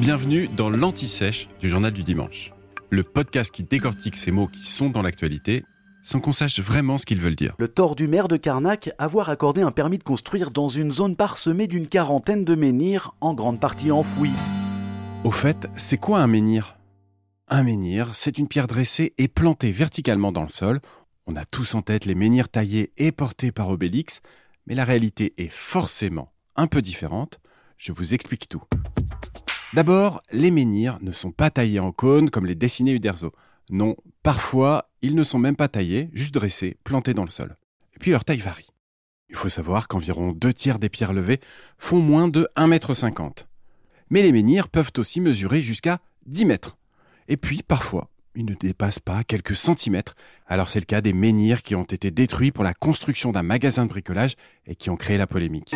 Bienvenue dans l'Anti-Sèche du Journal du Dimanche, le podcast qui décortique ces mots qui sont dans l'actualité sans qu'on sache vraiment ce qu'ils veulent dire. Le tort du maire de Carnac, avoir accordé un permis de construire dans une zone parsemée d'une quarantaine de menhirs, en grande partie enfouis. Au fait, c'est quoi un menhir? Un menhir, c'est une pierre dressée et plantée verticalement dans le sol. On a tous en tête les menhirs taillés et portés par Obélix, mais la réalité est forcément un peu différente. Je vous explique tout. D'abord, les menhirs ne sont pas taillés en cône comme les dessinés Uderzo. Non, parfois, ils ne sont même pas taillés, juste dressés, plantés dans le sol. Et puis leur taille varie. Il faut savoir qu'environ deux tiers des pierres levées font moins de 1,50 m. Mais les menhirs peuvent aussi mesurer jusqu'à 10 mètres. Et puis, parfois, ils ne dépassent pas quelques centimètres. Alors c'est le cas des menhirs qui ont été détruits pour la construction d'un magasin de bricolage et qui ont créé la polémique.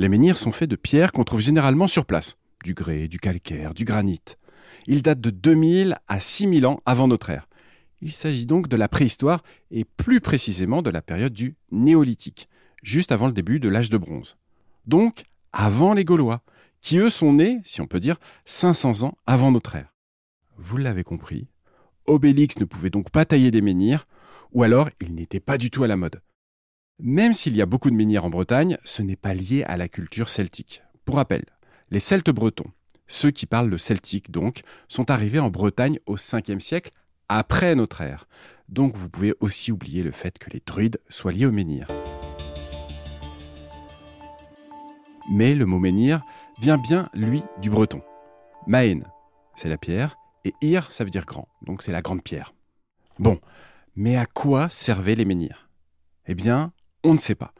Les menhirs sont faits de pierres qu'on trouve généralement sur place. Du grès, du calcaire, du granit. Ils datent de 2000 à 6000 ans avant notre ère. Il s'agit donc de la préhistoire et plus précisément de la période du néolithique, juste avant le début de l'âge de bronze. Donc avant les Gaulois, qui eux sont nés, si on peut dire, 500 ans avant notre ère. Vous l'avez compris, Obélix ne pouvait donc pas tailler des menhirs, ou alors il n'était pas du tout à la mode. Même s'il y a beaucoup de menhirs en Bretagne, ce n'est pas lié à la culture celtique. Pour rappel, les Celtes bretons, ceux qui parlent le celtique donc, sont arrivés en Bretagne au 5e siècle après notre ère. Donc vous pouvez aussi oublier le fait que les druides soient liés aux menhirs. Mais le mot menhir vient bien, lui, du breton. Maen, c'est la pierre, et ir, ça veut dire grand, donc c'est la grande pierre. Bon, mais à quoi servaient les menhirs? Eh bien, on ne sait pas.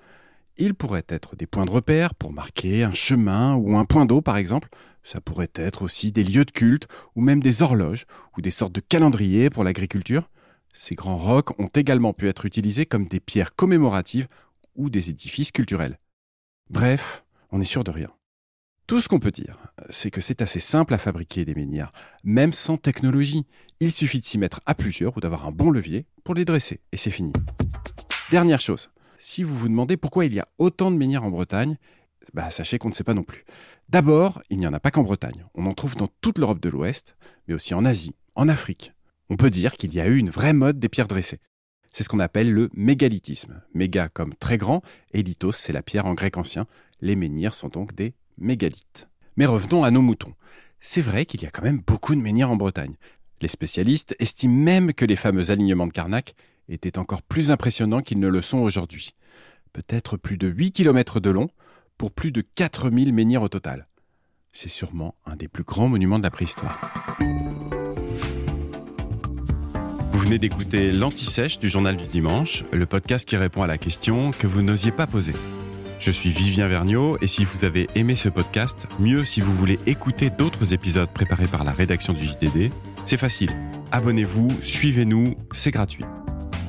Ils pourraient être des points de repère pour marquer un chemin ou un point d'eau par exemple. Ça pourrait être aussi des lieux de culte ou même des horloges ou des sortes de calendriers pour l'agriculture. Ces grands rocs ont également pu être utilisés comme des pierres commémoratives ou des édifices culturels. Bref, on est sûr de rien. Tout ce qu'on peut dire, c'est que c'est assez simple à fabriquer des menhirs, même sans technologie. Il suffit de s'y mettre à plusieurs ou d'avoir un bon levier pour les dresser, et c'est fini. Dernière chose, si vous vous demandez pourquoi il y a autant de menhirs en Bretagne, bah, sachez qu'on ne sait pas non plus. D'abord, il n'y en a pas qu'en Bretagne. On en trouve dans toute l'Europe de l'Ouest, mais aussi en Asie, en Afrique. On peut dire qu'il y a eu une vraie mode des pierres dressées. C'est ce qu'on appelle le mégalithisme. Méga comme très grand, et lithos, c'est la pierre en grec ancien. Les menhirs sont donc des mégalithes. Mais revenons à nos moutons. C'est vrai qu'il y a quand même beaucoup de menhirs en Bretagne. Les spécialistes estiment même que les fameux alignements de Carnac étaient encore plus impressionnants qu'ils ne le sont aujourd'hui. Peut-être plus de 8 km de long pour plus de 4000 menhirs au total. C'est sûrement un des plus grands monuments de la préhistoire. Vous venez d'écouter l'Anti-Sèche du Journal du Dimanche, le podcast qui répond à la question que vous n'osiez pas poser. Je suis Vivien Vergniaud et si vous avez aimé ce podcast, mieux si vous voulez écouter d'autres épisodes préparés par la rédaction du JDD, c'est facile. Abonnez-vous, suivez-nous, c'est gratuit.